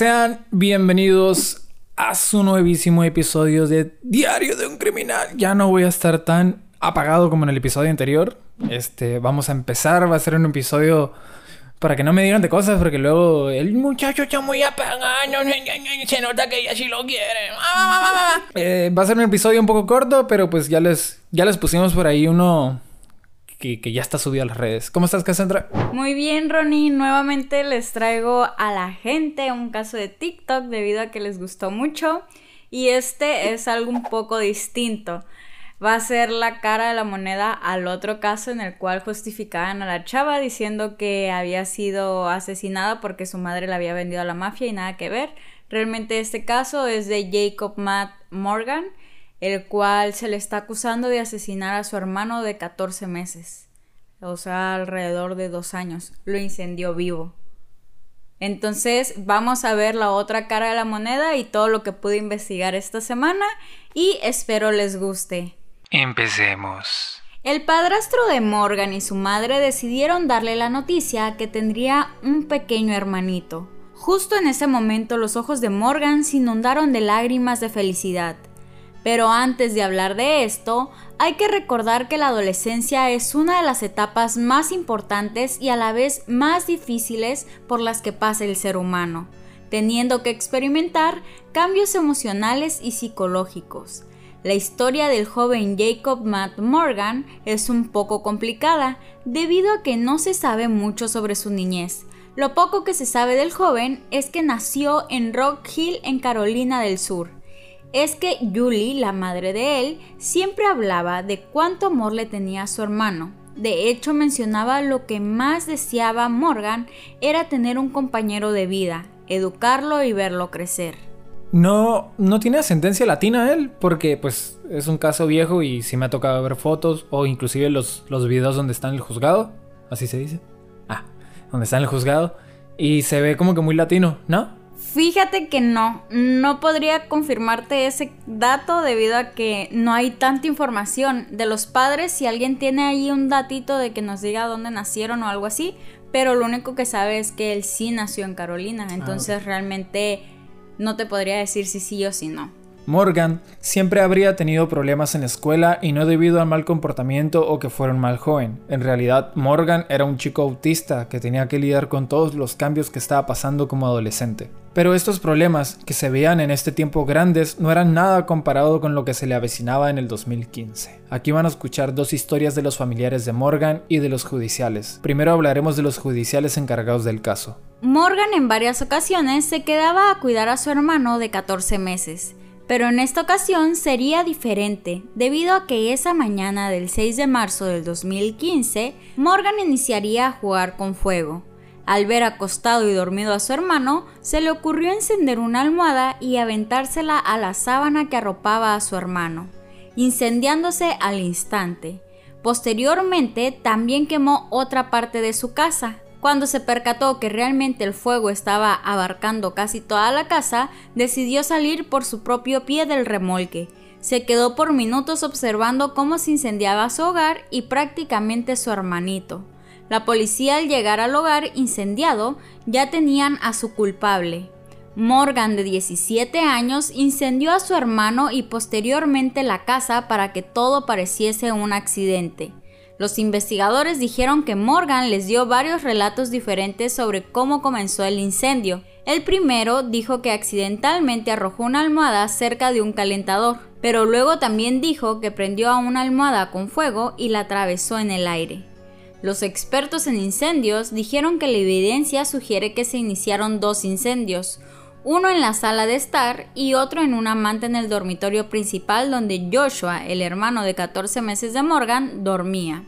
Sean bienvenidos a su nuevísimo episodio de Diario de un Criminal. Ya no voy a estar tan apagado como en el episodio anterior. Este, vamos a empezar, va a ser un episodio para que no me digan de cosas, porque luego el muchacho está muy apagado, se nota que ella sí lo quiere. Eh, va a ser un episodio un poco corto, pero pues ya les, ya les pusimos por ahí uno que, ya está subido a las redes. ¿Cómo estás, Cassandra? Muy bien, Ronnie. Nuevamente les traigo a la gente un caso de TikTok debido a que les gustó mucho. Y este es algo un poco distinto va a ser la cara de la moneda al otro caso en el cual justificaban a la chava diciendo que había sido asesinada porque su madre la había vendido a la mafia y nada que ver. Realmente este caso es de Jacob Matt Morgan, el cual se le está acusando de asesinar a su hermano de 14 meses, o sea, alrededor de dos años. Lo incendió vivo. Entonces vamos a ver la otra cara de la moneda y todo lo que pude investigar esta semana y espero les guste. Empecemos. El padrastro de Morgan y su madre decidieron darle la noticia que tendría un pequeño hermanito. Justo en ese momento los ojos de Morgan se inundaron de lágrimas de felicidad. Pero antes de hablar de esto, hay que recordar que la adolescencia es una de las etapas más importantes y a la vez más difíciles por las que pasa el ser humano, teniendo que experimentar cambios emocionales y psicológicos. La historia del joven Jacob Matt Morgan es un poco complicada debido a que no se sabe mucho sobre su niñez. Lo poco que se sabe del joven es que nació en Rock Hill en Carolina del Sur. Es que Julie, la madre de él, siempre hablaba de cuánto amor le tenía a su hermano. De hecho, mencionaba lo que más deseaba Morgan era tener un compañero de vida, educarlo y verlo crecer. No, no tiene ascendencia latina él, porque pues es un caso viejo y sí me ha tocado ver fotos o inclusive los, los videos donde está en el juzgado, así se dice. Ah, donde está en el juzgado. Y se ve como que muy latino, ¿no? Fíjate que no, no podría confirmarte ese dato debido a que no hay tanta información de los padres. Si alguien tiene ahí un datito de que nos diga dónde nacieron o algo así, pero lo único que sabe es que él sí nació en Carolina, ah, entonces realmente no te podría decir si sí o si no. Morgan siempre habría tenido problemas en la escuela y no debido al mal comportamiento o que fuera un mal joven. En realidad, Morgan era un chico autista que tenía que lidiar con todos los cambios que estaba pasando como adolescente. Pero estos problemas, que se veían en este tiempo grandes, no eran nada comparado con lo que se le avecinaba en el 2015. Aquí van a escuchar dos historias de los familiares de Morgan y de los judiciales. Primero hablaremos de los judiciales encargados del caso. Morgan en varias ocasiones se quedaba a cuidar a su hermano de 14 meses, pero en esta ocasión sería diferente, debido a que esa mañana del 6 de marzo del 2015, Morgan iniciaría a jugar con fuego. Al ver acostado y dormido a su hermano, se le ocurrió encender una almohada y aventársela a la sábana que arropaba a su hermano, incendiándose al instante. Posteriormente, también quemó otra parte de su casa. Cuando se percató que realmente el fuego estaba abarcando casi toda la casa, decidió salir por su propio pie del remolque. Se quedó por minutos observando cómo se incendiaba su hogar y prácticamente su hermanito. La policía al llegar al hogar incendiado ya tenían a su culpable. Morgan, de 17 años, incendió a su hermano y posteriormente la casa para que todo pareciese un accidente. Los investigadores dijeron que Morgan les dio varios relatos diferentes sobre cómo comenzó el incendio. El primero dijo que accidentalmente arrojó una almohada cerca de un calentador, pero luego también dijo que prendió a una almohada con fuego y la atravesó en el aire. Los expertos en incendios dijeron que la evidencia sugiere que se iniciaron dos incendios, uno en la sala de estar y otro en una manta en el dormitorio principal donde Joshua, el hermano de 14 meses de Morgan, dormía.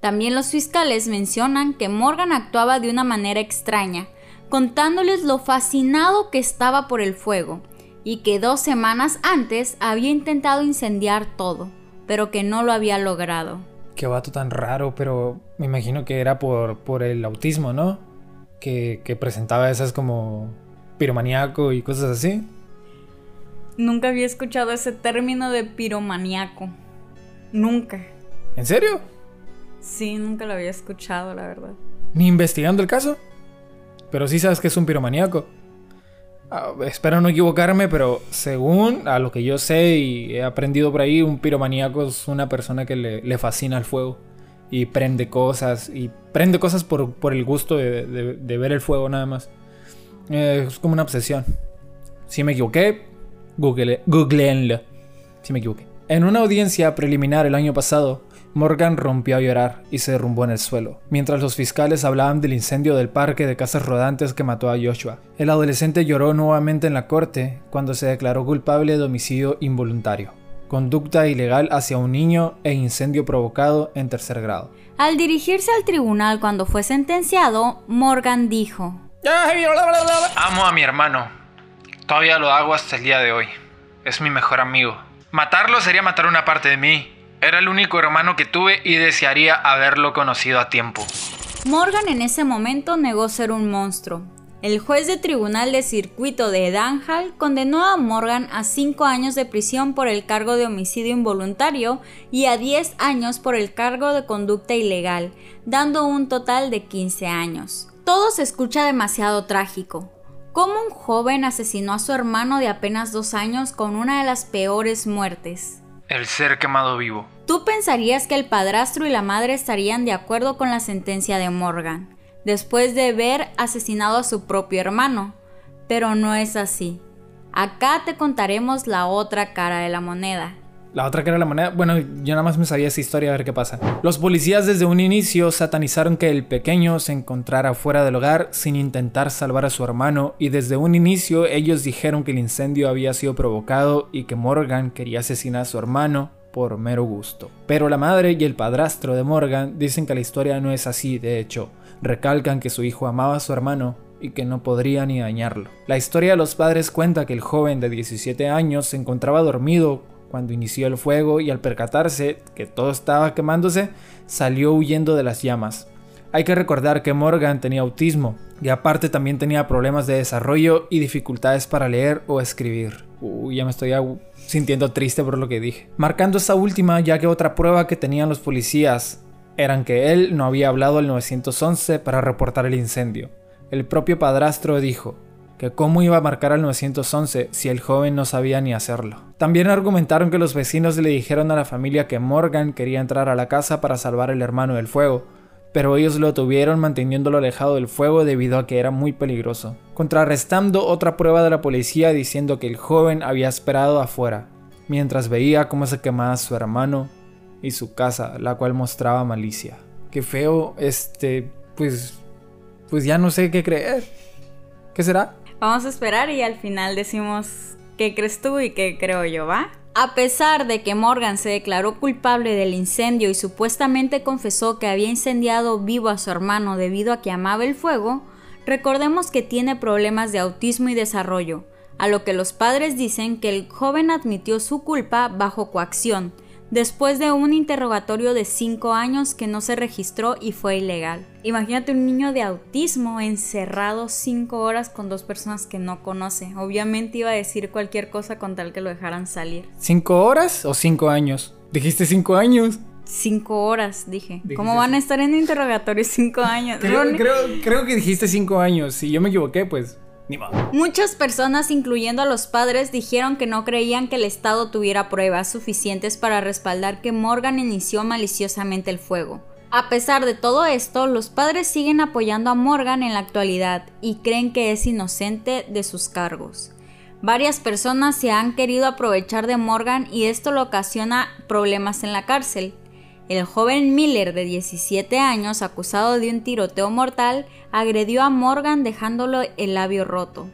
También los fiscales mencionan que Morgan actuaba de una manera extraña, contándoles lo fascinado que estaba por el fuego y que dos semanas antes había intentado incendiar todo, pero que no lo había logrado qué vato tan raro, pero me imagino que era por, por el autismo, ¿no? Que, que presentaba esas como piromaníaco y cosas así. Nunca había escuchado ese término de piromaníaco. Nunca. ¿En serio? Sí, nunca lo había escuchado, la verdad. ¿Ni investigando el caso? Pero sí sabes que es un piromaníaco. Ah, espero no equivocarme, pero según a lo que yo sé y he aprendido por ahí, un piromaníaco es una persona que le, fascina el fuego y prende cosas y prende cosas por, el gusto de, ver el fuego nada más. Eh, es como una obsesión. Si me equivoqué, google, googleenlo. Si me equivoqué. En una audiencia preliminar el año pasado, Morgan rompió a llorar y se derrumbó en el suelo, mientras los fiscales hablaban del incendio del parque de casas rodantes que mató a Joshua. El adolescente lloró nuevamente en la corte cuando se declaró culpable de homicidio involuntario, conducta ilegal hacia un niño e incendio provocado en tercer grado. Al dirigirse al tribunal cuando fue sentenciado, Morgan dijo, Amo a mi hermano. Todavía lo hago hasta el día de hoy. Es mi mejor amigo. Matarlo sería matar una parte de mí, era el único hermano que tuve y desearía haberlo conocido a tiempo. Morgan en ese momento negó ser un monstruo. El juez de tribunal de circuito de Danhall condenó a Morgan a 5 años de prisión por el cargo de homicidio involuntario y a 10 años por el cargo de conducta ilegal, dando un total de 15 años. Todo se escucha demasiado trágico. ¿Cómo un joven asesinó a su hermano de apenas dos años con una de las peores muertes? El ser quemado vivo. Tú pensarías que el padrastro y la madre estarían de acuerdo con la sentencia de Morgan, después de ver asesinado a su propio hermano, pero no es así. Acá te contaremos la otra cara de la moneda. La otra que era la moneda, bueno, yo nada más me sabía esa historia a ver qué pasa. Los policías desde un inicio satanizaron que el pequeño se encontrara fuera del hogar sin intentar salvar a su hermano y desde un inicio ellos dijeron que el incendio había sido provocado y que Morgan quería asesinar a su hermano por mero gusto. Pero la madre y el padrastro de Morgan dicen que la historia no es así, de hecho, recalcan que su hijo amaba a su hermano y que no podría ni dañarlo. La historia de los padres cuenta que el joven de 17 años se encontraba dormido cuando inició el fuego y al percatarse que todo estaba quemándose, salió huyendo de las llamas. Hay que recordar que Morgan tenía autismo y aparte también tenía problemas de desarrollo y dificultades para leer o escribir. Uy, ya me estoy sintiendo triste por lo que dije. Marcando esta última ya que otra prueba que tenían los policías eran que él no había hablado al 911 para reportar el incendio. El propio padrastro dijo, que cómo iba a marcar al 911 si el joven no sabía ni hacerlo. También argumentaron que los vecinos le dijeron a la familia que Morgan quería entrar a la casa para salvar al hermano del fuego, pero ellos lo tuvieron manteniéndolo alejado del fuego debido a que era muy peligroso, contrarrestando otra prueba de la policía diciendo que el joven había esperado afuera, mientras veía cómo se quemaba su hermano y su casa, la cual mostraba malicia. Qué feo, este, pues, pues ya no sé qué creer. ¿Qué será? Vamos a esperar y al final decimos qué crees tú y qué creo yo, ¿va? A pesar de que Morgan se declaró culpable del incendio y supuestamente confesó que había incendiado vivo a su hermano debido a que amaba el fuego, recordemos que tiene problemas de autismo y desarrollo, a lo que los padres dicen que el joven admitió su culpa bajo coacción, después de un interrogatorio de 5 años que no se registró y fue ilegal. Imagínate un niño de autismo encerrado 5 horas con dos personas que no conoce. Obviamente iba a decir cualquier cosa con tal que lo dejaran salir. ¿5 horas o 5 años? Dijiste 5 años. 5 horas, dije. ¿Cómo van a estar en interrogatorio 5 años? Creo, creo, creo que dijiste 5 años. Si yo me equivoqué, pues Muchas personas, incluyendo a los padres, dijeron que no creían que el Estado tuviera pruebas suficientes para respaldar que Morgan inició maliciosamente el fuego. A pesar de todo esto, los padres siguen apoyando a Morgan en la actualidad y creen que es inocente de sus cargos. Varias personas se han querido aprovechar de Morgan y esto le ocasiona problemas en la cárcel, el joven Miller de 17 años, acusado de un tiroteo mortal, agredió a Morgan dejándolo el labio roto.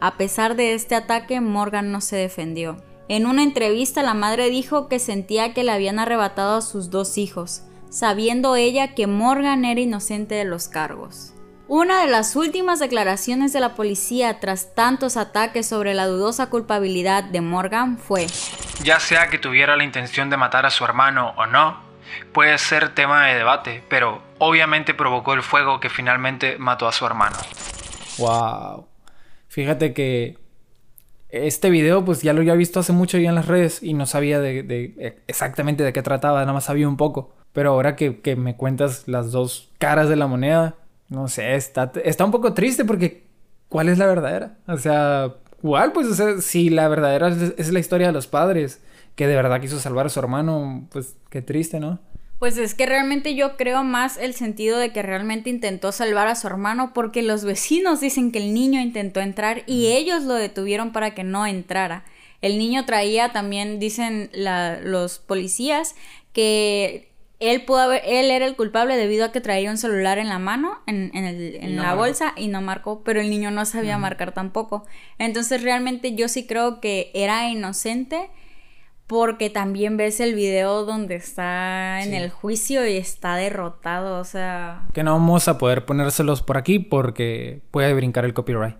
A pesar de este ataque, Morgan no se defendió. En una entrevista, la madre dijo que sentía que le habían arrebatado a sus dos hijos, sabiendo ella que Morgan era inocente de los cargos. Una de las últimas declaraciones de la policía tras tantos ataques sobre la dudosa culpabilidad de Morgan fue, ya sea que tuviera la intención de matar a su hermano o no, puede ser tema de debate, pero obviamente provocó el fuego que finalmente mató a su hermano. Wow. Fíjate que este video pues ya lo había visto hace mucho ya en las redes y no sabía de, exactamente de qué trataba, nada más sabía un poco. Pero ahora que, me cuentas las dos caras de la moneda, no sé, está, un poco triste porque ¿cuál es la verdadera? O sea, igual, pues, si la verdadera es la historia de los padres, que de verdad quiso salvar a su hermano, pues qué triste, ¿no? Pues es que realmente yo creo más el sentido de que realmente intentó salvar a su hermano porque los vecinos dicen que el niño intentó entrar y ellos lo detuvieron para que no entrara. El niño traía también, dicen la, los policías, que él pudo haber, él era el culpable debido a que traía un celular en la mano, en, en, el, en la bolsa, y no marcó, pero el niño no sabía marcar tampoco. Entonces realmente yo sí creo que era inocente porque también ves el video donde está en el juicio y está derrotado, o sea... Que no vamos a poder ponérselos por aquí porque puede brincar el copyright.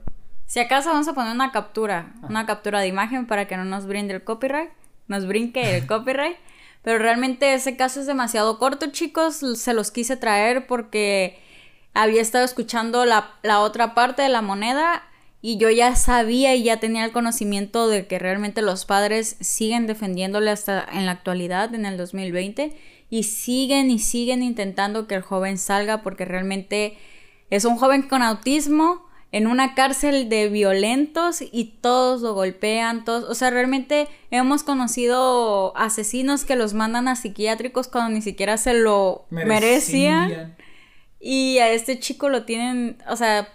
Si acaso vamos a poner una captura, ah. una captura de imagen para que no nos brinde el copyright, nos brinque el copyright. Pero realmente ese caso es demasiado corto, chicos. Se los quise traer porque había estado escuchando la, la otra parte de la moneda y yo ya sabía y ya tenía el conocimiento de que realmente los padres siguen defendiéndole hasta en la actualidad, en el 2020, y siguen y siguen intentando que el joven salga porque realmente es un joven con autismo en una cárcel de violentos y todos lo golpean, todos, o sea, realmente hemos conocido asesinos que los mandan a psiquiátricos cuando ni siquiera se lo merecían. Y a este chico lo tienen, o sea,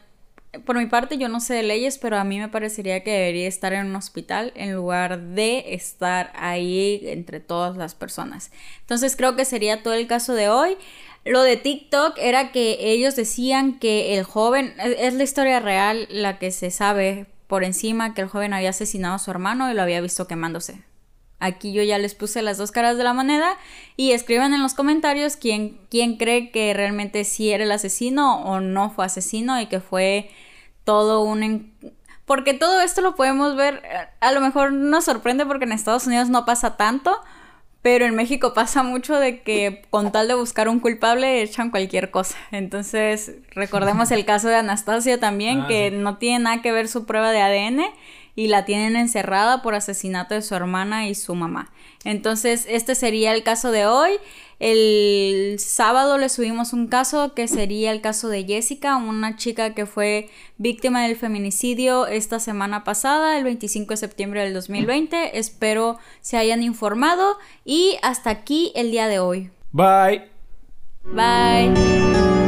por mi parte yo no sé de leyes, pero a mí me parecería que debería estar en un hospital en lugar de estar ahí entre todas las personas. Entonces creo que sería todo el caso de hoy. Lo de TikTok era que ellos decían que el joven, es la historia real la que se sabe por encima, que el joven había asesinado a su hermano y lo había visto quemándose. Aquí yo ya les puse las dos caras de la moneda y escriban en los comentarios quién, quién cree que realmente sí era el asesino o no fue asesino y que fue todo un... Porque todo esto lo podemos ver, a lo mejor nos sorprende porque en Estados Unidos no pasa tanto, pero en México pasa mucho de que con tal de buscar un culpable echan cualquier cosa. Entonces, recordemos el caso de Anastasia también, ah, que no tiene nada que ver su prueba de ADN y la tienen encerrada por asesinato de su hermana y su mamá. Entonces, este sería el caso de hoy. El sábado le subimos un caso que sería el caso de Jessica, una chica que fue víctima del feminicidio esta semana pasada, el 25 de septiembre del 2020. Espero se hayan informado y hasta aquí el día de hoy. Bye. Bye.